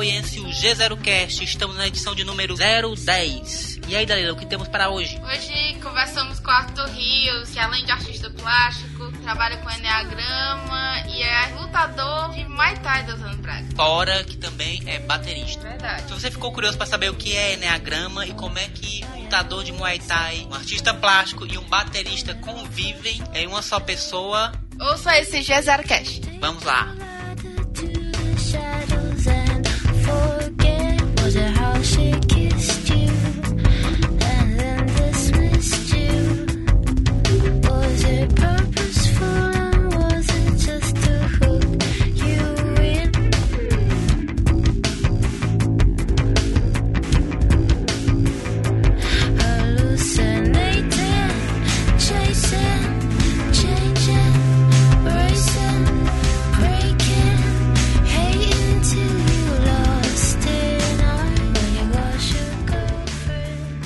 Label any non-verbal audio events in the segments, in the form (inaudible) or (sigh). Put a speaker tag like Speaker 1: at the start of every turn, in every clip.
Speaker 1: piauiense, o G0Cast. Estamos na edição de número 010. E aí, Dalila, o que temos para hoje?
Speaker 2: Hoje conversamos com Arthur Rios, que além de artista plástico, trabalha com Enneagrama e é lutador de Muay Thai dos anos Braga.
Speaker 1: Fora que também é baterista.
Speaker 2: Verdade.
Speaker 1: Se você ficou curioso para saber o que é Enneagrama e como é que um lutador de Muay Thai, um artista plástico e um baterista convivem em uma só pessoa,
Speaker 2: Ouça esse G0 Cast.
Speaker 1: vamos lá.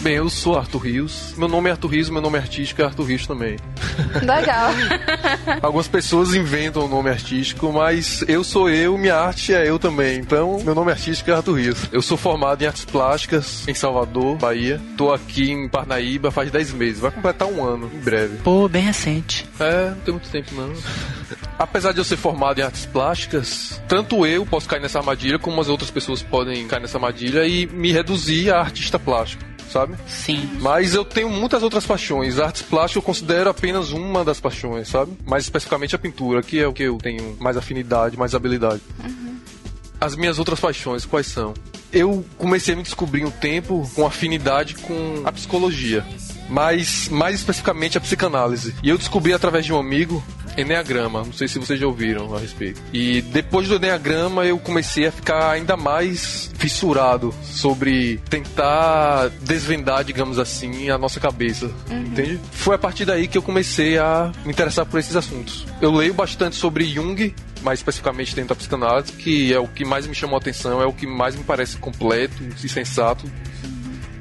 Speaker 3: Bem, eu sou Arthur Rios. Meu nome é Arthur Rios, meu nome artístico é Arthur Rios também.
Speaker 2: Legal. (laughs)
Speaker 3: Algumas pessoas inventam o nome artístico, mas eu sou eu, minha arte é eu também. Então, meu nome artístico é Arthur Rios. Eu sou formado em artes plásticas em Salvador, Bahia. Tô aqui em Parnaíba faz 10 meses. Vai completar um ano, em breve.
Speaker 1: Pô, bem recente.
Speaker 3: É, não tem muito tempo não. (laughs) Apesar de eu ser formado em artes plásticas, tanto eu posso cair nessa armadilha, como as outras pessoas podem cair nessa armadilha e me reduzir a artista plástico, sabe?
Speaker 1: Sim.
Speaker 3: Mas eu tenho muitas outras paixões. Artes plásticas eu considero apenas uma das paixões, sabe? Mais especificamente a pintura, que é o que eu tenho mais afinidade, mais habilidade. As minhas outras paixões, quais são? Eu comecei a me descobrir um tempo com afinidade com a psicologia, mas mais especificamente a psicanálise. E eu descobri através de um amigo Enneagrama, não sei se vocês já ouviram a respeito. E depois do Enneagrama eu comecei a ficar ainda mais fissurado sobre tentar desvendar, digamos assim, a nossa cabeça. Entende? Foi a partir daí que eu comecei a me interessar por esses assuntos. Eu leio bastante sobre Jung, mais especificamente dentro da psicanálise, que é o que mais me chamou a atenção, é o que mais me parece completo e sensato.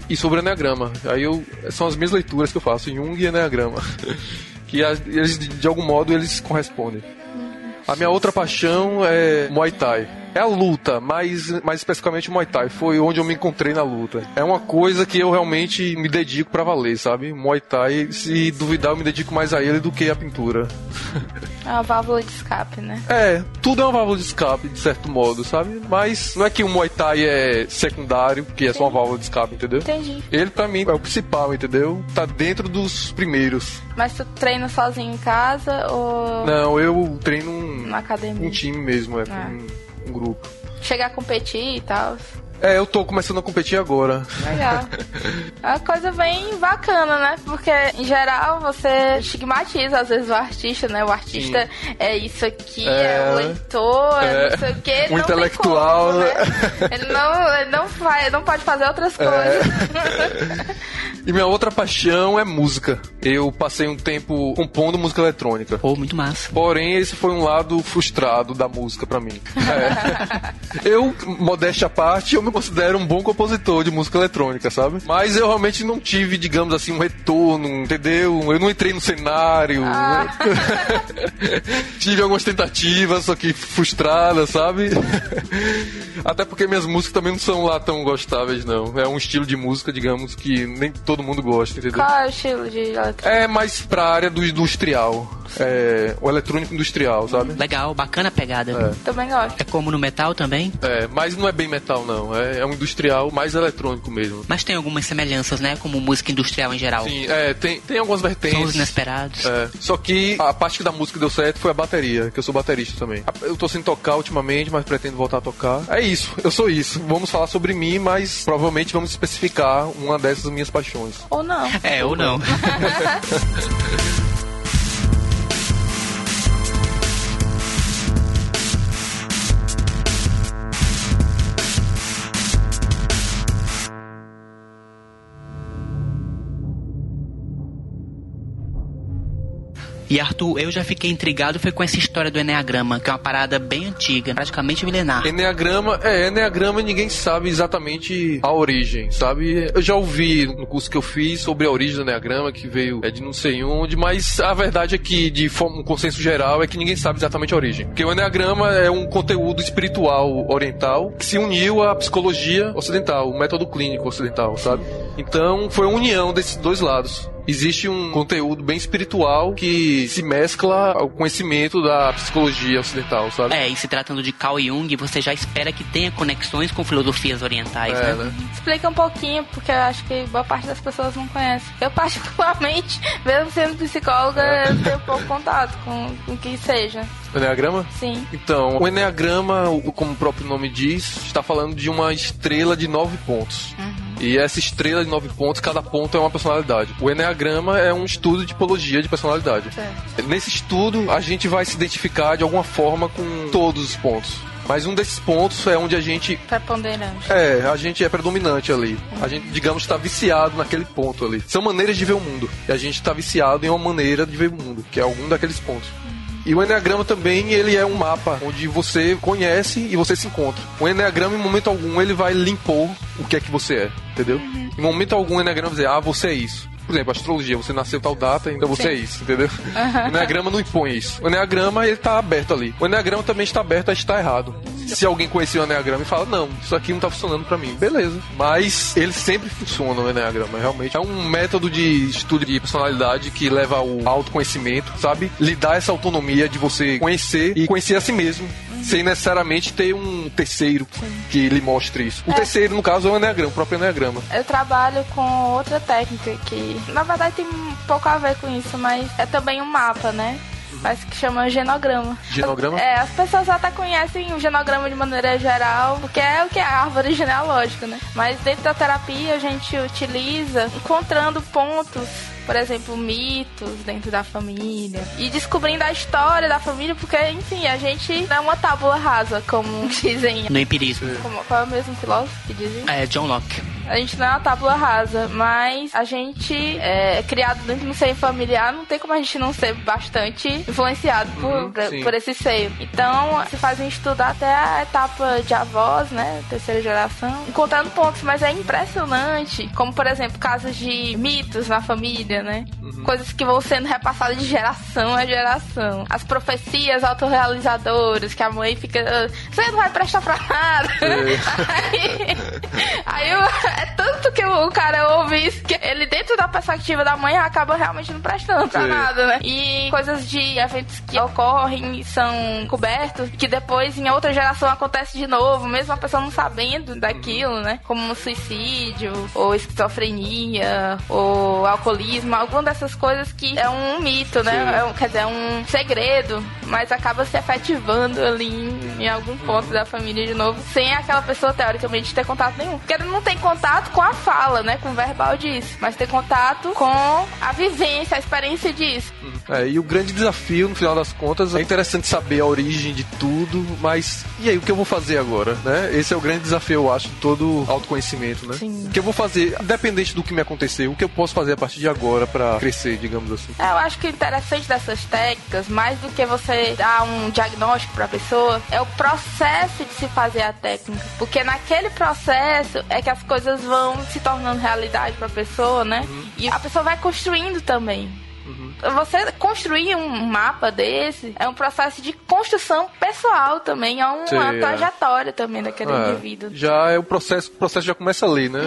Speaker 3: E sobre Enneagrama. Aí eu são as minhas leituras que eu faço, Jung e Enneagrama. (laughs) as- eles de algum modo eles correspondem. A minha outra paixão é Muay Thai. É a luta, mas mais especificamente Muay Thai. Foi onde eu me encontrei na luta. É uma coisa que eu realmente me dedico pra valer, sabe? Muay Thai, se duvidar, eu me dedico mais a ele do que a pintura.
Speaker 2: É uma válvula de escape, né?
Speaker 3: É, tudo é uma válvula de escape, de certo modo, sabe? Mas não é que o Muay Thai é secundário, que é só uma válvula de escape, entendeu?
Speaker 2: Entendi.
Speaker 3: Ele, pra mim, é o principal, entendeu? Tá dentro dos primeiros.
Speaker 2: Mas tu treina sozinho em casa ou
Speaker 3: Não, eu treino um,
Speaker 2: na academia?
Speaker 3: um time mesmo, é,
Speaker 2: Ah.
Speaker 3: um, um grupo.
Speaker 2: Chegar a competir e tal.
Speaker 3: É, eu tô começando a competir agora.
Speaker 2: Legal. (laughs) É uma coisa bem bacana, né? Porque, em geral, você estigmatiza, às vezes, o artista, né? O artista é isso aqui, é,
Speaker 3: É.
Speaker 2: o leitor, é
Speaker 3: É.
Speaker 2: não sei o quê. Não tem
Speaker 3: intelectual,
Speaker 2: como, né?
Speaker 3: né?
Speaker 2: Ele não, ele não, faz, não pode fazer outras
Speaker 3: É.
Speaker 2: coisas. (laughs)
Speaker 3: E minha outra paixão é música. Eu passei um tempo compondo música eletrônica.
Speaker 1: Pô, muito massa.
Speaker 3: Porém, esse foi um lado frustrado da música pra mim. É. (laughs) Eu, modéstia à parte, eu me considero um bom compositor de música eletrônica, sabe? Mas eu realmente não tive, digamos assim, um retorno, entendeu? Eu não entrei no cenário. (laughs) tive algumas tentativas, só que frustradas, sabe? (laughs) Até porque minhas músicas também não são lá tão gostáveis, não. É um estilo de música, digamos, que nem todo mundo gosta, entendeu?
Speaker 2: Qual é o estilo de eletrônica?
Speaker 3: É mais pra área do industrial. É, o eletrônico industrial, sabe?
Speaker 1: Legal, bacana a pegada.
Speaker 2: Também gosto.
Speaker 1: É como no metal também?
Speaker 3: É, mas não é bem metal, não. É, é um industrial mais eletrônico mesmo.
Speaker 1: Mas tem algumas semelhanças, né? Como música industrial em geral.
Speaker 3: Sim, é, tem, tem algumas vertentes.
Speaker 1: inesperados.
Speaker 3: É, só que a parte da música que deu certo foi a bateria, que eu sou baterista também. Eu tô sem tocar ultimamente, mas pretendo voltar a tocar. É isso, eu sou isso. Vamos falar sobre mim, mas provavelmente vamos especificar uma dessas minhas paixões.
Speaker 2: Ou não.
Speaker 1: É, ou não. (laughs) E Arthur, eu já fiquei intrigado foi com essa história do Enneagrama, que é uma parada bem antiga, praticamente milenar.
Speaker 3: Enneagrama, é, Enneagrama ninguém sabe exatamente a origem, sabe? Eu já ouvi no curso que eu fiz sobre a origem do Enneagrama, que veio é, de não sei onde, mas a verdade é que, de um consenso geral, é que ninguém sabe exatamente a origem. Porque o Enneagrama é um conteúdo espiritual oriental que se uniu à psicologia ocidental, o método clínico ocidental, sabe? Então, foi uma união desses dois lados. Existe um conteúdo bem espiritual que se mescla ao conhecimento da psicologia ocidental, sabe?
Speaker 1: É, e se tratando de Carl Jung, você já espera que tenha conexões com filosofias orientais,
Speaker 3: É,
Speaker 1: né?
Speaker 3: né?
Speaker 2: Explica um pouquinho, porque eu acho que boa parte das pessoas não conhece. Eu, (laughs) particularmente, mesmo sendo psicóloga, eu tenho pouco contato com com o que seja.
Speaker 3: Enneagrama?
Speaker 2: Sim.
Speaker 3: Então, o Enneagrama, como o próprio nome diz, está falando de uma estrela de nove pontos. E essa estrela de nove pontos, cada ponto é uma personalidade. O Enneagrama é um estudo de tipologia de personalidade.
Speaker 2: Certo.
Speaker 3: Nesse estudo, a gente vai se identificar de alguma forma com todos os pontos. Mas um desses pontos é onde a gente
Speaker 2: Preponderante.
Speaker 3: é, a gente é predominante ali. A gente, digamos, está viciado naquele ponto ali. São maneiras de ver o mundo. E a gente está viciado em uma maneira de ver o mundo, que é algum daqueles pontos. E o Enneagrama também, ele é um mapa onde você conhece e você se encontra. O Enneagrama, em momento algum, ele vai limpar o que é que você é, entendeu? Em momento algum, o Enneagrama vai dizer, ah, você é isso. Por exemplo, astrologia, você nasceu tal data, então você é isso, entendeu? O Enneagrama não impõe isso. O Enneagrama, ele tá aberto ali. O Enneagrama também está aberto a estar errado. Se alguém conhecer o Enneagrama e fala, não, isso aqui não tá funcionando pra mim, beleza. Mas ele sempre funciona, o Enneagrama. Realmente é um método de estudo de personalidade que leva ao autoconhecimento, sabe? Lhe dá essa autonomia de você conhecer e conhecer a si mesmo. Sem necessariamente ter um terceiro que lhe mostre isso. O terceiro, no caso, é o Enneagrama, o próprio Enneagrama.
Speaker 2: Eu trabalho com outra técnica que, na verdade, tem pouco a ver com isso, mas é também um mapa, né? Mas que chama genograma.
Speaker 3: Genograma?
Speaker 2: É, as pessoas até conhecem o genograma de maneira geral, porque é o que é a árvore genealógica, né? Mas dentro da terapia a gente utiliza encontrando pontos por exemplo, mitos dentro da família. E descobrindo a história da família, porque, enfim, a gente não é uma tábua rasa, como (laughs) dizem.
Speaker 1: No empirismo.
Speaker 2: Como, qual é o mesmo filósofo que dizem?
Speaker 1: É, John Locke.
Speaker 2: A gente não é uma tábua rasa, mas a gente é criado dentro de um seio familiar, não tem como a gente não ser bastante influenciado por,
Speaker 3: Uhum,
Speaker 2: por- por esse seio. Então, se faz um estudo até a etapa de avós, né, terceira geração, encontrando pontos, mas é impressionante, como por exemplo, casos de mitos na família, né?
Speaker 3: Uhum.
Speaker 2: Coisas que vão sendo repassadas de geração a geração. As profecias autorrealizadoras, que a mãe fica, "Ah, você não vai prestar pra nada. (laughs) Aí, aí o- é tanto que o cara ouve isso que ele, dentro da perspectiva da mãe, acaba realmente não prestando pra
Speaker 3: Sim.
Speaker 2: nada, né? E coisas de eventos que ocorrem são cobertos, que depois em outra geração acontece de novo, mesmo a pessoa não sabendo daquilo, né? Como um suicídio, ou esquizofrenia, ou alcoolismo, alguma dessas coisas que é um mito, né? É um, quer dizer, é um segredo, mas acaba se efetivando ali em, em algum ponto da família de novo, sem aquela pessoa teoricamente ter contato nenhum. Porque ele não tem contato com a fala, né? Com o verbal disso, mas tem contato com a vivência, a experiência disso.
Speaker 3: É, e o grande desafio, no final das contas, é interessante saber a origem de tudo, mas e aí, o que eu vou fazer agora, né? Esse é o grande desafio, eu acho, de todo autoconhecimento, né?
Speaker 2: Sim.
Speaker 3: O que eu vou fazer, independente do que me acontecer, o que eu posso fazer a partir de agora pra crescer, digamos assim.
Speaker 2: É, Eu acho que o interessante dessas técnicas, mais do que você dar um diagnóstico pra pessoa, é o processo de se fazer a técnica. Porque naquele processo é que as coisas vão se tornando realidade pra pessoa, né? E a pessoa vai construindo também. Você construir um mapa desse é um processo de construção pessoal também, é uma
Speaker 3: Sim, é.
Speaker 2: trajetória também daquele
Speaker 3: É,
Speaker 2: indivíduo.
Speaker 3: já é o processo, o processo já começa ali, né?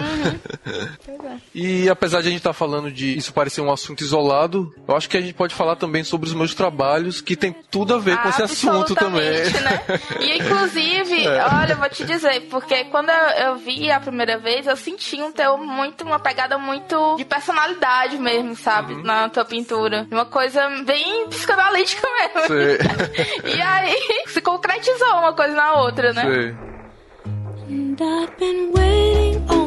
Speaker 2: É. (laughs)
Speaker 3: E apesar de a gente estar falando de isso parecer um assunto isolado, eu acho que a gente pode falar também sobre os meus trabalhos, que tem tudo a ver com esse assunto também.
Speaker 2: Né? (laughs) E inclusive,
Speaker 3: É.
Speaker 2: olha, eu vou te dizer, porque quando eu, eu vi a primeira vez, eu senti um teu muito, uma pegada muito de personalidade mesmo, sabe?
Speaker 3: Uhum.
Speaker 2: Na tua pintura. Uma coisa bem psicanalítica mesmo.
Speaker 3: Sei. (laughs)
Speaker 2: E aí se concretizou uma coisa na outra, né?
Speaker 3: Sei.
Speaker 4: And I've been waiting on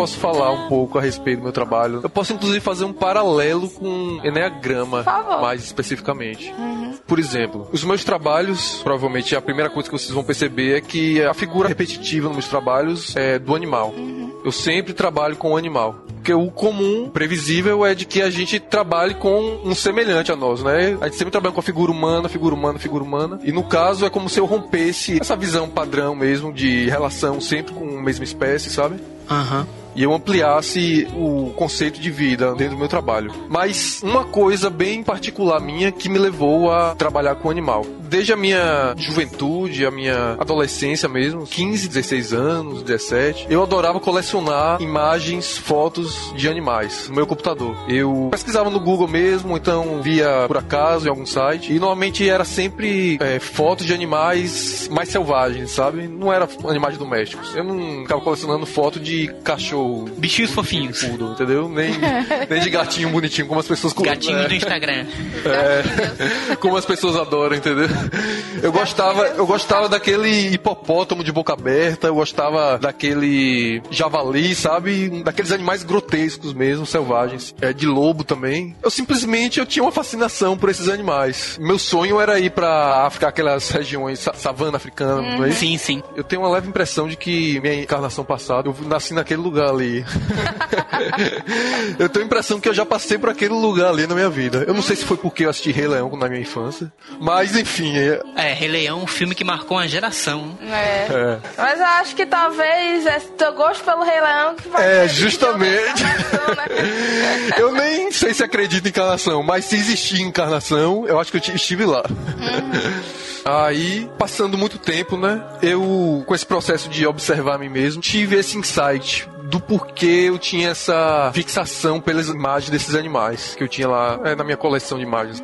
Speaker 3: posso falar um pouco a respeito do meu trabalho. Eu posso, inclusive, fazer um paralelo com Enneagrama, mais especificamente. Por exemplo, os meus trabalhos, provavelmente a primeira coisa que vocês vão perceber é que a figura repetitiva nos meus trabalhos é do animal. Eu sempre trabalho com o animal. Porque o comum, previsível, é de que a gente trabalhe com um semelhante a nós, né? A gente sempre trabalha com a figura humana, figura humana, figura humana. E no caso é como se eu rompesse essa visão padrão mesmo de relação sempre com a mesma espécie, sabe?
Speaker 1: Aham.
Speaker 3: E eu ampliasse o conceito de vida dentro do meu trabalho. Mas uma coisa bem particular minha que me levou a trabalhar com animal. Desde a minha juventude, a minha adolescência mesmo, 15, 16 anos, 17, eu adorava colecionar imagens, fotos de animais no meu computador. Eu pesquisava no Google mesmo, então via por acaso em algum site, e normalmente era sempre é, fotos de animais mais selvagens, sabe? Não era animais domésticos. Eu não ficava colecionando foto de cachorro
Speaker 1: Bichinhos fofinhos.
Speaker 3: poodle, entendeu? Nem, nem de gatinho bonitinho, como as pessoas
Speaker 1: Gatinhos
Speaker 3: é,
Speaker 1: do Instagram.
Speaker 3: é, (laughs) como as pessoas adoram, entendeu? (laughs) Eu gostava, eu gostava daquele hipopótamo de boca aberta, eu gostava daquele javali, sabe? Daqueles animais grotescos mesmo, selvagens. É, de lobo também. Eu simplesmente eu tinha uma fascinação por esses animais. Meu sonho era ir pra África, aquelas regiões, sa- savana africana, não é?
Speaker 1: Sim, sim.
Speaker 3: Eu tenho uma leve impressão de que minha encarnação passada, eu nasci naquele lugar ali. (laughs) eu tenho a impressão que eu já passei por aquele lugar ali na minha vida. Eu não sei se foi porque eu assisti Rei Leão na minha infância, mas enfim, é,
Speaker 1: É, Rei Leão, um filme que marcou uma geração.
Speaker 2: É.
Speaker 3: é.
Speaker 2: Mas eu acho que talvez esse teu gosto pelo Rei Leão que vai
Speaker 3: É, justamente.
Speaker 2: né?
Speaker 3: Eu nem sei se acredito em encarnação, mas se existir encarnação, eu acho que eu ti- estive lá. Aí, passando muito tempo, né? Eu, com esse processo de observar a mim mesmo, tive esse insight do porquê eu tinha essa fixação pelas imagens desses animais que eu tinha lá é, na minha coleção de imagens.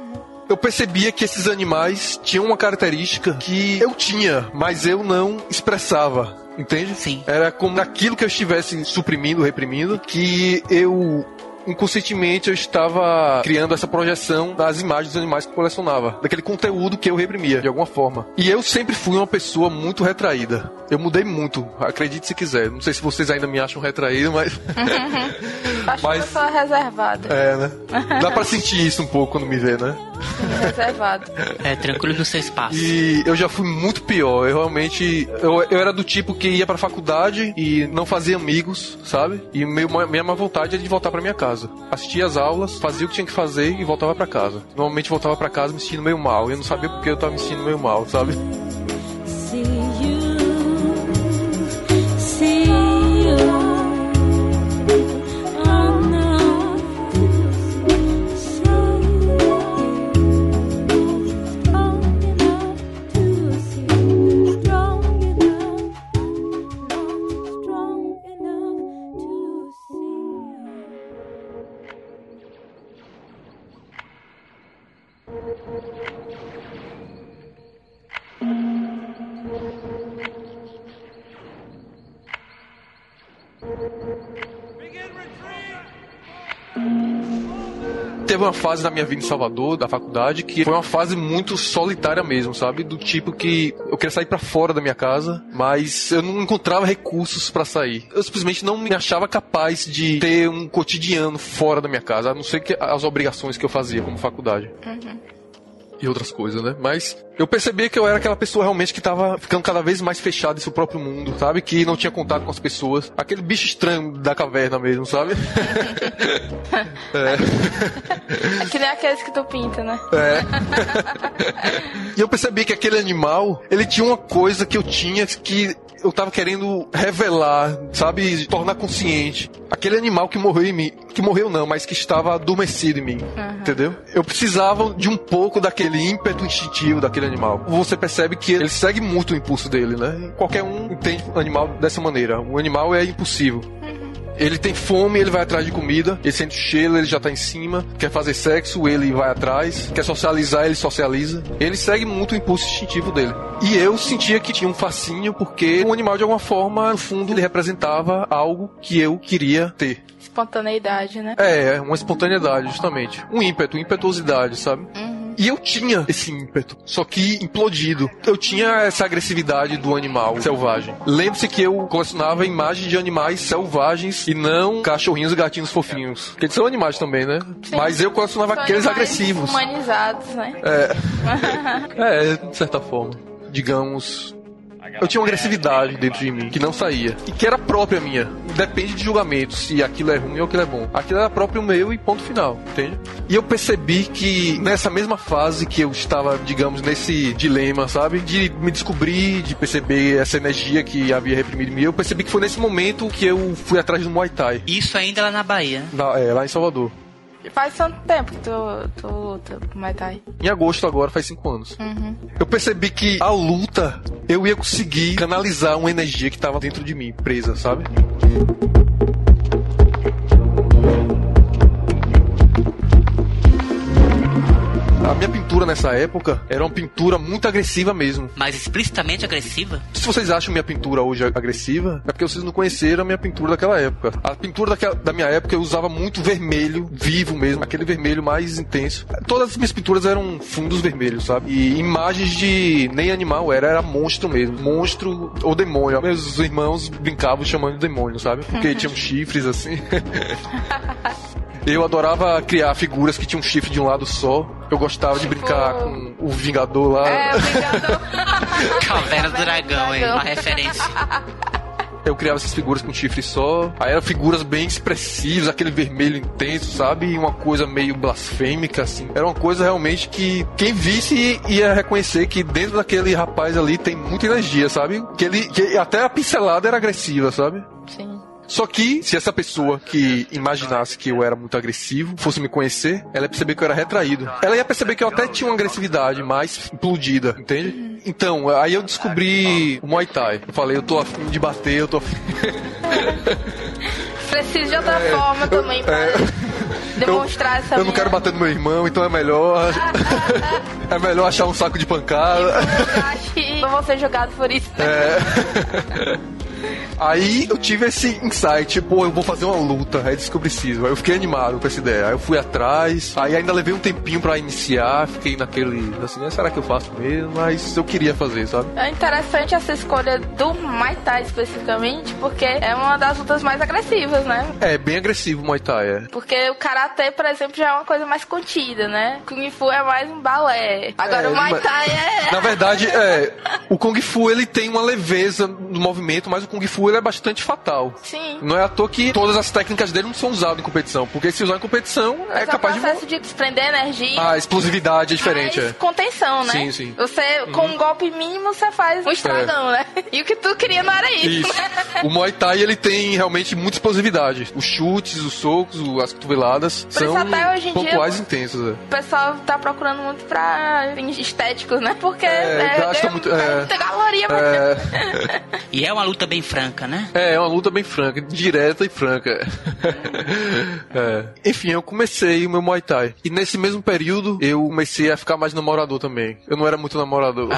Speaker 3: Eu percebia que esses animais tinham uma característica que eu tinha, mas eu não expressava. Entende?
Speaker 1: Sim.
Speaker 3: Era como aquilo que eu estivesse suprimindo, reprimindo, que eu inconscientemente eu estava criando essa projeção das imagens dos animais que eu colecionava, daquele conteúdo que eu reprimia de alguma forma. E eu sempre fui uma pessoa muito retraída. Eu mudei muito, acredite se quiser. Não sei se vocês ainda me acham retraído, mas (laughs)
Speaker 2: Acho
Speaker 3: Mas-
Speaker 2: que eu sou reservada.
Speaker 3: é, né? Dá pra sentir isso um pouco quando me vê, né?
Speaker 2: Reservado.
Speaker 1: É, tranquilo no seu espaço.
Speaker 3: E eu já fui muito pior. Eu realmente. Eu, eu era do tipo que ia pra faculdade e não fazia amigos, sabe? E meu, minha má vontade era de voltar pra minha casa. Assistia as aulas, fazia o que tinha que fazer e voltava pra casa. Normalmente voltava pra casa me sentindo meio mal. Eu não sabia porque eu tava me sentindo meio mal, sabe? Teve uma fase na minha vida em Salvador, da faculdade, que foi uma fase muito solitária mesmo, sabe? Do tipo que eu queria sair pra fora da minha casa, mas eu não encontrava recursos pra sair. Eu simplesmente não me achava capaz de ter um cotidiano fora da minha casa, a não ser que as obrigações que eu fazia como faculdade. E outras coisas, né? Mas eu percebia que eu era aquela pessoa realmente que tava ficando cada vez mais fechada em seu próprio mundo, sabe? Que não tinha contato com as pessoas. Aquele bicho estranho da caverna mesmo, sabe? (laughs)
Speaker 2: É que nem aqueles que tu pinta, né?
Speaker 3: É. e eu percebi que aquele animal, ele tinha uma coisa que eu tinha que eu tava querendo revelar, sabe? Tornar consciente. Aquele animal que morreu em mim. Que morreu não, mas que estava adormecido em mim. Entendeu? Eu precisava de um pouco daquele ímpeto instintivo daquele animal. Você percebe que ele segue muito o impulso dele, né? Qualquer um entende o animal dessa maneira. O animal é impulsivo. Ele tem fome, ele vai atrás de comida. Ele sente o cheiro, ele já tá em cima. Quer fazer sexo, ele vai atrás. Quer socializar, ele socializa. Ele segue muito o impulso instintivo dele. E eu sentia que tinha um fascínio porque o animal, de alguma forma, no fundo, ele representava algo que eu queria ter.
Speaker 2: Espontaneidade, né?
Speaker 3: É, uma espontaneidade, justamente. Um ímpeto, impetuosidade, sabe? E eu tinha esse ímpeto, só que implodido. Eu tinha essa agressividade do animal selvagem. Lembre-se que eu colecionava imagens de animais selvagens e não cachorrinhos e gatinhos fofinhos. Porque eles são animais também, né? Mas eu colecionava
Speaker 2: São
Speaker 3: aqueles agressivos.
Speaker 2: Humanizados, né? (laughs)
Speaker 3: É, de certa forma. Digamos. Eu tinha uma agressividade dentro de mim que não saía. E que era própria minha. Depende de julgamento, se aquilo é ruim ou aquilo é bom. Aquilo era próprio meu e ponto final, entende? E eu percebi que nessa mesma fase que eu estava, digamos, nesse dilema, sabe? De me descobrir, de perceber essa energia que havia reprimido em mim, eu percebi que foi nesse momento que eu fui atrás do Muay Thai.
Speaker 1: Isso ainda lá na Bahia.
Speaker 3: Na- é, lá em Salvador.
Speaker 2: Faz tanto tempo que tu, tu luta com Muay Thai.
Speaker 3: Em agosto agora, faz cinco anos. Eu percebi que a luta, eu ia conseguir canalizar uma energia que tava dentro de mim, presa, sabe? Nessa época era uma pintura muito agressiva mesmo.
Speaker 1: Mas explicitamente agressiva?
Speaker 3: Se vocês acham minha pintura hoje agressiva, é porque vocês não conheceram a minha pintura daquela época. A pintura daquela, da minha época eu usava muito vermelho, vivo mesmo, aquele vermelho mais intenso. Todas as minhas pinturas eram fundos vermelhos, sabe? E imagens de nem animal era, era monstro mesmo. Monstro ou demônio. Meus irmãos brincavam chamando de demônio, sabe? Porque (laughs) tinham chifres assim. (laughs) Eu adorava criar figuras que tinham chifre de um lado só. Eu gostava de brincar com o Vingador lá.
Speaker 2: É, obrigado. (laughs)
Speaker 1: Caverna do Dragão, hein? Uma referência.
Speaker 3: Eu criava essas figuras com chifre só. Aí eram figuras bem expressivas, aquele vermelho intenso, sabe? E uma coisa meio blasfêmica, assim. Era uma coisa realmente que quem visse ia reconhecer que dentro daquele rapaz ali tem muita energia, sabe? Que ele. Que até a pincelada era agressiva, sabe?
Speaker 2: Sim.
Speaker 3: Só que, se essa pessoa que imaginasse que eu era muito agressivo fosse me conhecer, ela ia perceber que eu era retraído. Ela ia perceber que eu até tinha uma agressividade mais implodida, entende? Então, aí eu descobri o Muay Thai. Eu falei, eu tô afim de bater, eu tô afim. (laughs)
Speaker 2: Preciso de outra forma também pra
Speaker 3: é.
Speaker 2: demonstrar essa
Speaker 3: Eu não
Speaker 2: minha-
Speaker 3: quero bater no meu irmão, então é melhor. (laughs) é melhor achar um saco de pancada.
Speaker 2: Eu acho que (laughs) não vou ser jogado por isso.
Speaker 3: É. Aí eu tive esse insight, pô, eu vou fazer uma luta, é disso que eu preciso. Aí eu fiquei animado com essa ideia. Aí eu fui atrás, aí ainda levei um tempinho pra iniciar, fiquei naquele, assim, "Ah, será que eu faço mesmo? Mas eu queria fazer, sabe?
Speaker 2: É interessante essa escolha do Muay Thai especificamente, porque é uma das lutas mais agressivas, né?
Speaker 3: É, bem agressivo o Muay Thai, é.
Speaker 2: Porque o Karatê, por exemplo, já é uma coisa mais contida, né? Kung Fu é mais um balé. Agora
Speaker 3: É,
Speaker 2: o Muay Thai é...
Speaker 3: Na verdade, é, o Kung Fu ele tem uma leveza no movimento, mas o Kung Fu ele é bastante fatal.
Speaker 2: Sim.
Speaker 3: Não é à toa que todas as técnicas dele não são usadas em competição, porque se usar em competição
Speaker 2: Mas
Speaker 3: é capaz
Speaker 2: o
Speaker 3: de
Speaker 2: processo de desprender energia...
Speaker 3: Ah, a explosividade é diferente, é.
Speaker 2: contenção, né?
Speaker 3: Sim, sim.
Speaker 2: Você, com um golpe mínimo, você faz um estragão, né? E o que tu queria não era isso,
Speaker 3: Isso.
Speaker 2: né? (laughs)
Speaker 3: O Muay Thai ele tem realmente muita explosividade. Os chutes, os socos, o- as cotoveladas
Speaker 2: isso
Speaker 3: são
Speaker 2: até hoje em dia-
Speaker 3: pontuais intensos. é.
Speaker 2: O pessoal tá procurando muito pra fins estéticos, né? Porque
Speaker 3: É, gasta
Speaker 2: ganha-
Speaker 3: muito- é.
Speaker 2: muita caloria, mas...
Speaker 3: É, (laughs)
Speaker 1: E é uma luta bem franca, né?
Speaker 3: é, é uma luta bem franca, direta e franca. (laughs) É. Enfim, eu comecei o meu Muay Thai. E nesse mesmo período, eu comecei a ficar mais namorador também. Eu não era muito namorador.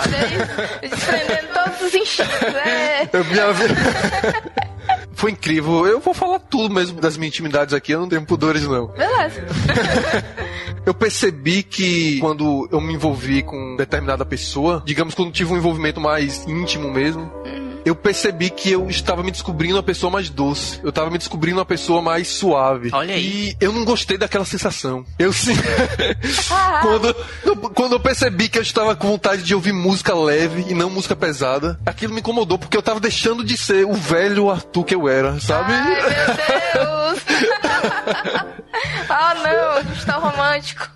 Speaker 2: Desprendendo todos os instintos. É. (laughs)
Speaker 3: Eu, vida... (laughs) Foi incrível. Eu vou falar tudo mesmo das minhas intimidades aqui, eu não tenho pudores não.
Speaker 2: Beleza.
Speaker 3: Eu percebi que quando eu me envolvi com determinada pessoa, digamos quando tive um envolvimento mais íntimo mesmo, eu percebi que eu estava me descobrindo uma pessoa mais doce. Eu estava me descobrindo uma pessoa mais suave.
Speaker 1: Olha aí.
Speaker 3: E eu não gostei daquela sensação. Eu sim. (laughs) (laughs) quando, eu- quando eu percebi que eu estava com vontade de ouvir música leve e não música pesada, aquilo me incomodou porque eu estava deixando de ser o velho Arthur que eu era, sabe?
Speaker 2: Ai, meu (laughs) Deus. oh, não. Estou romântico.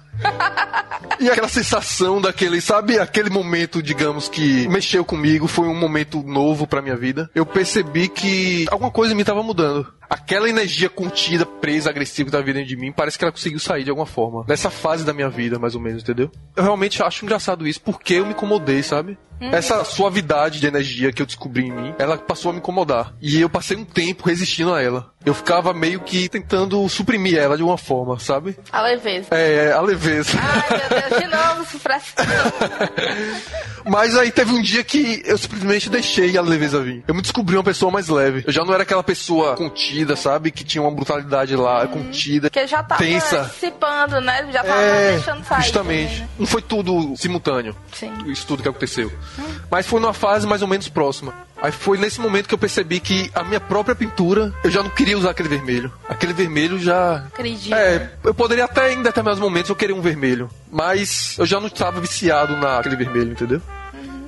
Speaker 3: E aquela sensação daquele, sabe, aquele momento, digamos, que mexeu comigo, foi um momento novo pra minha vida. Eu percebi que alguma coisa mim tava mudando. Aquela energia contida, presa, agressiva que tava dentro de mim, parece que ela conseguiu sair de alguma forma. Nessa fase da minha vida, mais ou menos, entendeu? Eu realmente acho engraçado isso, porque eu me incomodei, sabe? Essa suavidade de energia que eu descobri em mim, ela passou a me incomodar. E eu passei um tempo resistindo a ela. Eu ficava meio que tentando suprimir ela de uma forma, sabe?
Speaker 2: A leveza.
Speaker 3: É, a leveza.
Speaker 2: Ai, meu Deus, de (laughs) novo, sufração.
Speaker 3: Mas aí teve um dia que eu simplesmente deixei a leveza vir. Eu me descobri uma pessoa mais leve. Eu já não era aquela pessoa contida, sabe? Que tinha uma brutalidade lá, contida.
Speaker 2: Porque já tava
Speaker 3: Tensa.
Speaker 2: dissipando, né? Já tava
Speaker 3: É,
Speaker 2: deixando sair.
Speaker 3: justamente.
Speaker 2: também, né?
Speaker 3: Não foi tudo simultâneo.
Speaker 2: Sim.
Speaker 3: Isso tudo que aconteceu. Mas foi numa fase mais ou menos próxima. Aí foi nesse momento que eu percebi que a minha própria pintura, eu já não queria usar aquele vermelho. Aquele vermelho já.
Speaker 2: Acredito.
Speaker 3: É, eu poderia até em determinados momentos eu querer um vermelho. Mas eu já não estava viciado naquele vermelho, entendeu?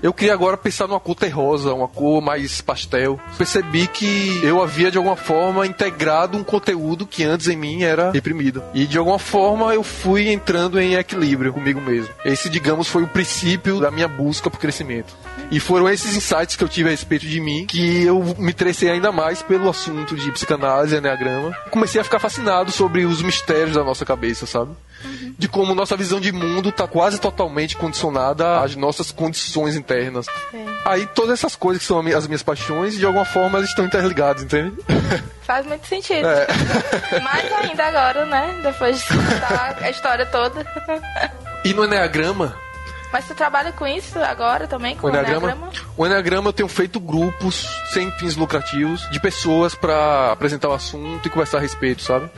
Speaker 3: Eu queria agora pensar numa cor terrosa, uma cor mais pastel. Percebi que eu havia de alguma forma integrado um conteúdo que antes em mim era reprimido. E de alguma forma eu fui entrando em equilíbrio comigo mesmo. Esse, digamos, foi o princípio da minha busca por crescimento. E foram esses insights que eu tive a respeito de mim que eu me interessei ainda mais pelo assunto de psicanálise e enneagrama. Comecei a ficar fascinado sobre os mistérios da nossa cabeça, sabe? de como nossa visão de mundo está quase totalmente condicionada às nossas condições internas.
Speaker 2: Sim.
Speaker 3: Aí todas essas coisas que são as minhas paixões, de alguma forma elas estão interligadas, entende? (laughs)
Speaker 2: Faz muito sentido.
Speaker 3: É. (laughs)
Speaker 2: Mais ainda agora, né? Depois de escutar a história toda.
Speaker 3: E no Enneagrama,
Speaker 2: Mas tu trabalha com isso agora também? Com
Speaker 3: o Enneagrama,
Speaker 2: Enneagrama?
Speaker 3: o Enneagrama eu tenho feito grupos sem fins lucrativos de pessoas para apresentar o assunto e conversar a respeito, sabe?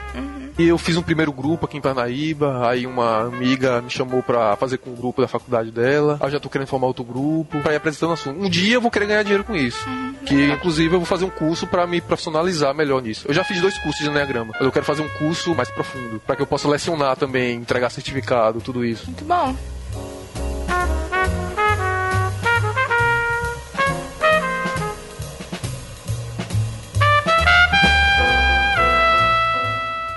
Speaker 3: E eu fiz um primeiro grupo aqui em Parnaíba, aí uma amiga me chamou pra fazer com o grupo da faculdade dela. Aí eu já tô querendo formar outro grupo pra ir apresentando o assunto. Um dia eu vou querer ganhar dinheiro com isso. Que inclusive eu vou fazer um curso pra me profissionalizar melhor nisso. Eu já fiz dois cursos de Enneagrama, mas eu quero fazer um curso mais profundo, pra que eu possa lecionar também, entregar certificado, tudo isso.
Speaker 2: Muito bom.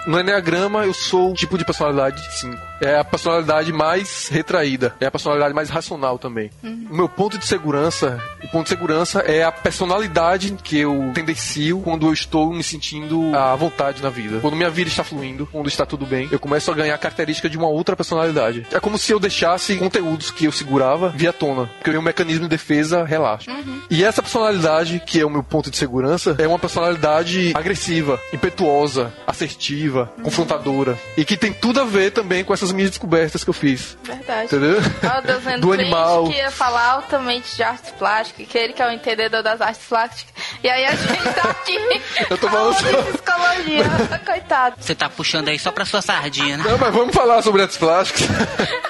Speaker 3: No Enneagrama, eu sou o tipo de personalidade 5. É a personalidade mais retraída. É a personalidade mais racional também. O meu ponto de segurança, o ponto de segurança é a personalidade que eu tendencio quando eu estou me sentindo à vontade na vida. Quando minha vida está fluindo, quando está tudo bem, eu começo a ganhar característica de uma outra personalidade. É como se eu deixasse conteúdos que eu segurava via tona. Porque o meu mecanismo de defesa relaxa. E essa personalidade, que é o meu ponto de segurança, é uma personalidade agressiva, impetuosa, assertiva, confrontadora. E que tem tudo a ver também com essas minhas descobertas que eu fiz.
Speaker 2: Verdade.
Speaker 3: Entendeu?
Speaker 2: Ó, Deus vendo
Speaker 3: Do animal.
Speaker 2: que ia falar altamente de artes plásticas, que ele que é o entendedor das artes plásticas. E aí a gente tá aqui (laughs)
Speaker 3: Eu tô falando só-
Speaker 2: psicologia. (laughs) Coitado.
Speaker 1: Você tá puxando aí só pra sua sardinha, né?
Speaker 3: Não, mas vamos falar sobre artes plásticas. (laughs)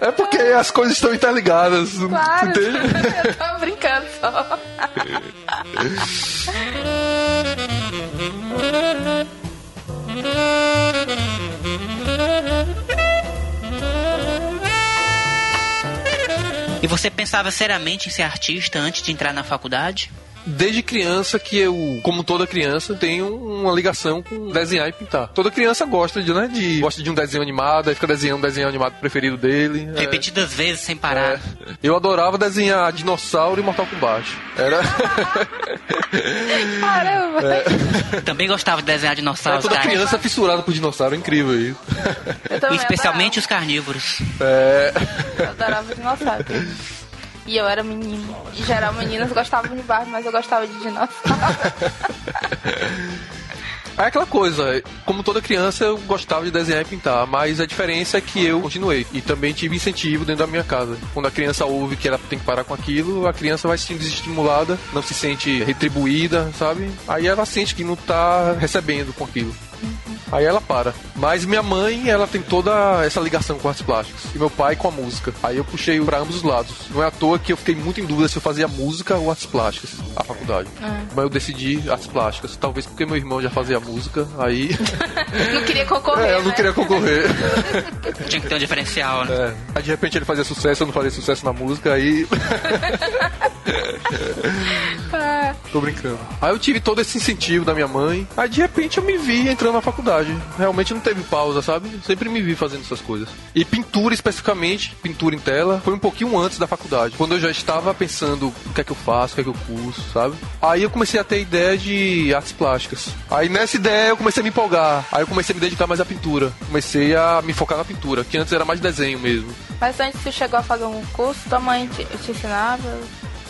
Speaker 3: É porque as coisas estão interligadas.
Speaker 2: Claro.
Speaker 3: Entende?
Speaker 2: Eu tô brincando só.
Speaker 1: Você pensava seriamente em ser artista antes de entrar na faculdade?
Speaker 3: Desde criança que eu, como toda criança, tenho uma ligação com desenhar e pintar. Toda criança gosta de, né, de gosta de um desenho animado, aí fica desenhando o desenho animado preferido dele. É.
Speaker 1: Repetidas vezes sem parar.
Speaker 3: É. Eu adorava desenhar dinossauro e Mortal Kombat. Era (laughs)
Speaker 2: Caramba.
Speaker 1: Também gostava de desenhar dinossauros,
Speaker 3: toda
Speaker 1: cara.
Speaker 3: criança fissurada por dinossauro, é incrível isso.
Speaker 1: Especialmente os carnívoros.
Speaker 3: É.
Speaker 2: adorava. Eu adorava dinossauro. E eu era menino. Em geral, meninas gostavam de Barbie, mas eu gostava de dinossauro. (laughs)
Speaker 3: É aquela coisa, como toda criança eu gostava de desenhar e pintar, mas a diferença é que eu continuei e também tive incentivo dentro da minha casa. Quando a criança ouve que ela tem que parar com aquilo, a criança vai se sentindo desestimulada, não se sente retribuída, sabe? Aí ela sente que não tá recebendo com aquilo. Aí ela para. Mas minha mãe, ela tem toda essa ligação com artes plásticas. E meu pai com a música. Aí eu puxei pra ambos os lados. Não é à toa que eu fiquei muito em dúvida se eu fazia música ou artes plásticas, a faculdade. Mas eu decidi artes plásticas. Talvez porque meu irmão já fazia música, aí. (laughs)
Speaker 2: Não queria concorrer.
Speaker 3: é, eu não
Speaker 2: né?
Speaker 3: queria concorrer. (laughs)
Speaker 1: Tinha que ter um diferencial, né?
Speaker 3: É. Aí de repente ele fazia sucesso, eu não fazia sucesso na música, aí. (laughs) (laughs) Tô brincando. Aí eu tive todo esse incentivo da minha mãe. Aí de repente eu me vi entrando na faculdade. Realmente não teve pausa, sabe? Sempre me vi fazendo essas coisas. E pintura especificamente, pintura em tela, foi um pouquinho antes da faculdade. Quando eu já estava pensando o que é que eu faço, o que é que eu curso, sabe? Aí eu comecei a ter ideia de artes plásticas. Aí nessa ideia eu comecei a me empolgar. Aí eu comecei a me dedicar mais à pintura. Comecei a me focar na pintura, que antes era mais desenho mesmo.
Speaker 2: Mas antes tu chegou a fazer um curso, tua mãe te, te ensinava?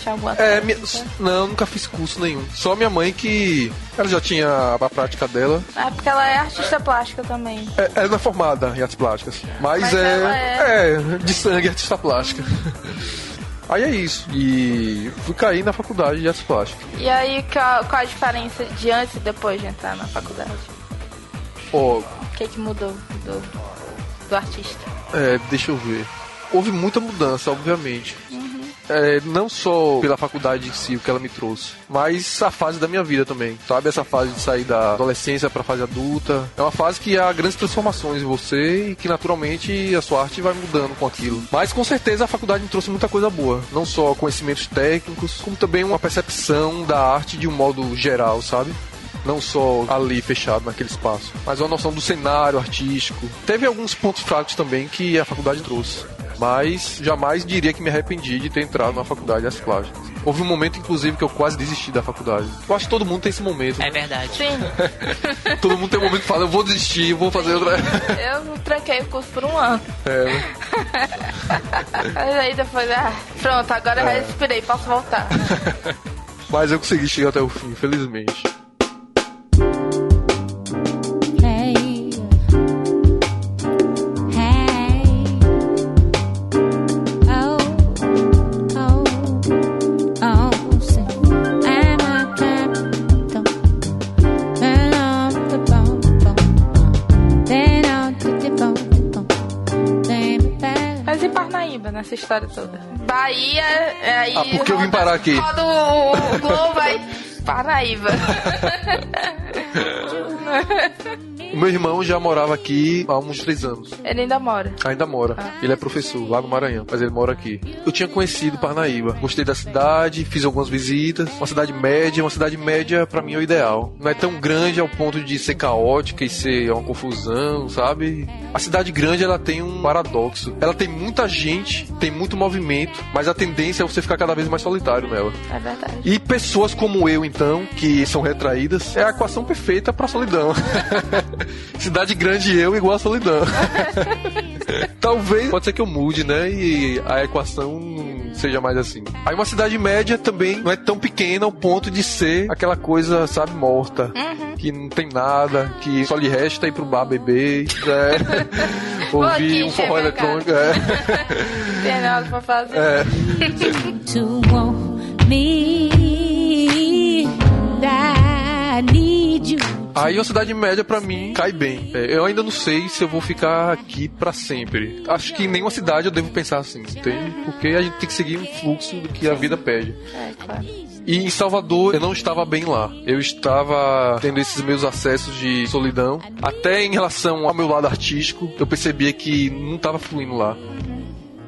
Speaker 2: Tinha alguma
Speaker 3: É, minha- não, nunca fiz curso nenhum. Só minha mãe que. Ela já tinha a prática dela.
Speaker 2: É porque ela é artista plástica também.
Speaker 3: É, ela não é formada em artes plásticas. Mas,
Speaker 2: Mas
Speaker 3: é,
Speaker 2: ela
Speaker 3: é. de sangue artista plástica. Aí é isso. E fui cair na faculdade de artes plásticas.
Speaker 2: E aí, qual, qual a diferença de antes e depois de entrar na faculdade?
Speaker 3: Ó,
Speaker 2: O que que mudou do, do artista?
Speaker 3: É, deixa eu ver. Houve muita mudança, obviamente. É, não só pela faculdade em si, o que ela me trouxe, mas a fase da minha vida também. Sabe, essa fase de sair da adolescência para a fase adulta. É uma fase que há grandes transformações em você e que naturalmente a sua arte vai mudando com aquilo. Mas com certeza a faculdade me trouxe muita coisa boa. Não só conhecimentos técnicos, como também uma percepção da arte de um modo geral, sabe? não só ali fechado naquele espaço, mas uma noção do cenário artístico. Teve alguns pontos fracos também que a faculdade trouxe, mas jamais diria que me arrependi de ter entrado na faculdade de artes plásticas. Houve um momento, inclusive, que eu quase desisti da faculdade. Eu acho que todo mundo tem esse momento.
Speaker 1: É
Speaker 3: né?
Speaker 1: verdade.
Speaker 2: Sim, (laughs)
Speaker 3: Todo mundo tem um momento que fala, eu vou desistir, eu vou fazer outra. (laughs)
Speaker 2: eu tranquei o curso por um ano.
Speaker 3: É, né? (laughs)
Speaker 2: Mas aí depois, ah, pronto, agora eu respirei, posso voltar.
Speaker 3: Mas eu consegui chegar até o fim, infelizmente.
Speaker 2: História toda? Bahia, é aí.
Speaker 3: Ah, por que eu vim parar aqui?
Speaker 2: Roda o, o Globo, vai. Parnaíba. (laughs) (laughs)
Speaker 3: O meu irmão já morava aqui há uns três anos.
Speaker 2: Ele ainda mora.
Speaker 3: Ainda mora. Ele é professor lá no Maranhão, mas ele mora aqui. Eu tinha conhecido Parnaíba. Gostei da cidade, fiz algumas visitas. Uma cidade média, uma cidade média pra mim é o ideal. Não é tão grande ao ponto de ser caótica e ser uma confusão, sabe? A cidade grande ela tem um paradoxo. Ela tem muita gente, tem muito movimento, mas a tendência é você ficar cada vez mais solitário nela.
Speaker 2: É verdade.
Speaker 3: E pessoas como eu, então, que são retraídas, é a equação perfeita pra solidão. (laughs) (laughs) Cidade grande e eu igual a solidão. (laughs) (laughs) Talvez, pode ser que eu mude, né? E a equação seja mais assim. Aí uma cidade média também não é tão pequena ao ponto de ser aquela coisa, sabe, morta. Que não tem nada, que só lhe resta ir pro bar beber, é,
Speaker 2: aqui
Speaker 3: ouvir um forró
Speaker 2: minha
Speaker 3: eletrônico. É.
Speaker 2: Tem nada pra fazer.
Speaker 3: É.
Speaker 4: to want me. I need you.
Speaker 3: Aí uma cidade média pra mim cai bem. É, eu ainda não sei se eu vou ficar aqui pra sempre. Acho que em nenhuma cidade eu devo pensar assim, entende? Porque a gente tem que seguir um fluxo do que a vida pede.
Speaker 2: É, claro.
Speaker 3: E em Salvador eu não estava bem lá. Eu estava tendo esses meus acessos de solidão. Até em relação ao meu lado artístico, eu percebia que não estava fluindo lá.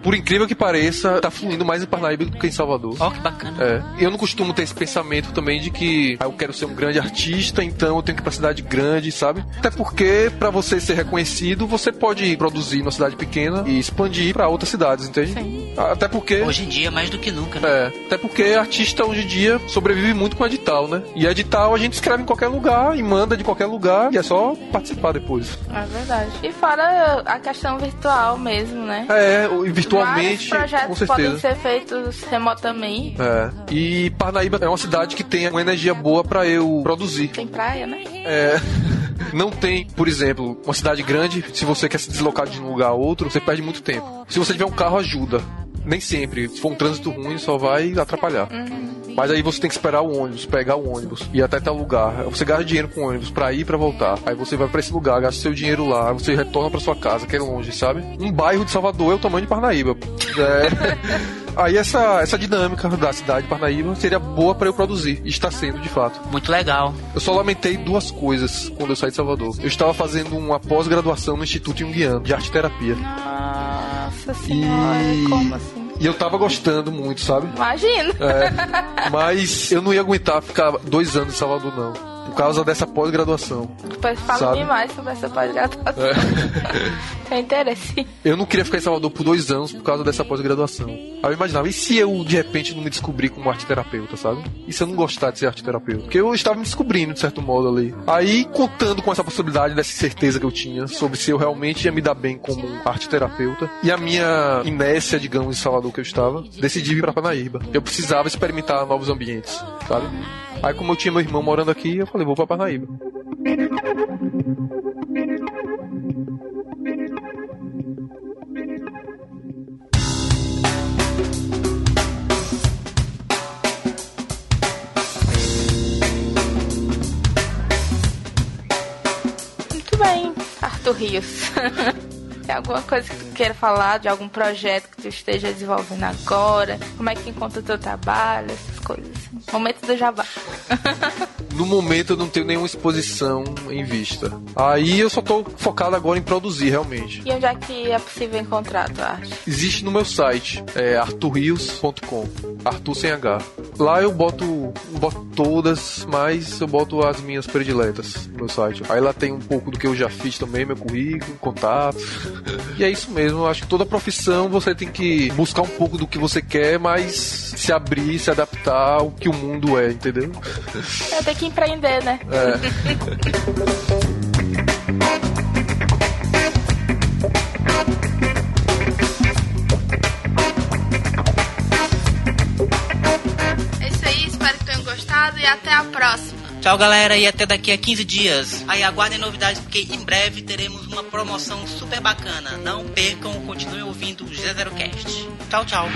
Speaker 3: Por incrível que pareça, tá fluindo mais em Parnaíba do que em Salvador.
Speaker 1: Ó, que bacana.
Speaker 3: É. Eu não costumo ter esse pensamento também de que ah, eu quero ser um grande artista, então eu tenho que ir pra cidade grande, sabe? Até porque, pra você ser reconhecido, você pode produzir numa cidade pequena e expandir pra outras cidades, entende?
Speaker 2: Sim.
Speaker 3: Até porque.
Speaker 1: Hoje em dia, mais do que nunca, né?
Speaker 3: É, até porque artista hoje em dia sobrevive muito com edital, né? E edital a gente escreve em qualquer lugar e manda de qualquer lugar e é só participar depois.
Speaker 2: É verdade. E fora a questão virtual mesmo, né?
Speaker 3: É, o- e virtualmente,
Speaker 2: Vários
Speaker 3: com
Speaker 2: projetos podem
Speaker 3: certeza.
Speaker 2: ser feitos remotamente.
Speaker 3: É. E Parnaíba é uma cidade que tem uma energia boa pra eu produzir.
Speaker 2: Tem praia, né?
Speaker 3: É. (laughs) Não tem, por exemplo, uma cidade grande, se você quer se deslocar de um lugar a outro, você perde muito tempo. Se você tiver um carro, ajuda. Nem sempre. Se for um trânsito ruim, só vai atrapalhar. Mas aí você tem que esperar o ônibus, pegar o ônibus e ir até tal lugar. Você gasta dinheiro com o ônibus pra ir e pra voltar. Aí você vai pra esse lugar, gasta seu dinheiro lá, você retorna pra sua casa, que é longe, sabe? Um bairro de Salvador é o tamanho de Parnaíba. É. (laughs) Aí essa, essa dinâmica da cidade de Parnaíba seria boa pra eu produzir. E está sendo, de fato.
Speaker 1: Muito legal.
Speaker 3: Eu só lamentei duas coisas quando eu saí de Salvador. Eu estava fazendo uma pós-graduação no Instituto Jungiano de Arte Terapia.
Speaker 2: Nossa senhora,
Speaker 3: E...
Speaker 2: como assim?
Speaker 3: E eu tava gostando muito, sabe?
Speaker 2: Imagina.
Speaker 3: É, mas eu não ia aguentar ficar dois anos em Salvador, não. Por causa dessa pós-graduação.
Speaker 2: Depois fala
Speaker 3: Sabe?
Speaker 2: mais sobre essa pós-graduação.
Speaker 3: É.
Speaker 2: Tem interesse.
Speaker 3: Eu não queria ficar em Salvador por dois anos por causa dessa pós-graduação. Aí eu imaginava, e se eu de repente não me descobrir como arte terapeuta, sabe? E se eu não gostar de ser arte terapeuta? Porque eu estava me descobrindo, de certo modo, ali. Aí, contando com essa possibilidade, dessa certeza que eu tinha sobre se eu realmente ia me dar bem como arte terapeuta, e a minha inércia, digamos, em Salvador que eu estava, decidi vir pra Parnaíba. Eu precisava experimentar novos ambientes, sabe? Aí, como eu tinha meu irmão morando aqui, eu falei, vou pra Parnaíba.
Speaker 2: Muito bem, Arthur Rios. (laughs) Tem alguma coisa que tu queira falar de algum projeto que tu esteja desenvolvendo agora? Como é que encontra o teu trabalho, essas coisas assim. Momento do jabá. (laughs)
Speaker 3: No momento eu não tenho nenhuma exposição em vista. Aí eu só tô focado agora em produzir realmente.
Speaker 2: E onde é que é possível encontrar a tua arte?
Speaker 3: Existe no meu site, é arturrios.com, Arthur sem H. Lá eu boto, boto todas, mas eu boto as minhas prediletas no meu site. Aí lá tem um pouco do que eu já fiz também, meu currículo, contato. E é isso mesmo, eu acho que toda profissão você tem que buscar um pouco do que você quer, mas se abrir, se adaptar ao que o mundo é, entendeu?
Speaker 2: É ter que empreender, né?
Speaker 3: É (laughs)
Speaker 2: e até a próxima.
Speaker 5: Tchau, galera, e até daqui a 15 dias. Aí aguardem novidades, porque em breve teremos uma promoção super bacana. Não percam, continuem ouvindo o G0Cast. Tchau, tchau.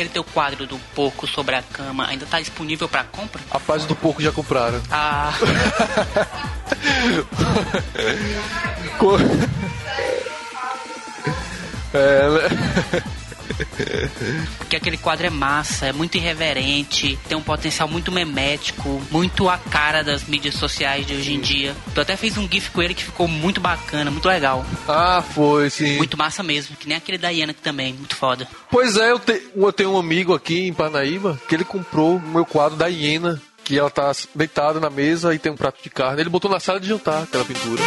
Speaker 5: Aquele teu quadro do porco sobre a cama ainda tá disponível pra compra?
Speaker 3: A paz do porco já compraram.
Speaker 5: Ah, (laughs) (laughs)
Speaker 3: É, né?
Speaker 1: Porque aquele quadro é massa, é muito irreverente, tem um potencial muito memético, muito a cara das mídias sociais de hoje em dia. Eu até fiz um GIF com ele que ficou muito bacana, muito legal.
Speaker 3: Ah, foi, sim.
Speaker 1: Muito massa mesmo, que nem aquele da Iana que também, muito foda.
Speaker 3: Pois é, eu, te- eu tenho um amigo aqui em Parnaíba que ele comprou o meu quadro da hiena. Que ela tá deitada na mesa e tem um prato de carne. Ele botou na sala de jantar aquela pintura.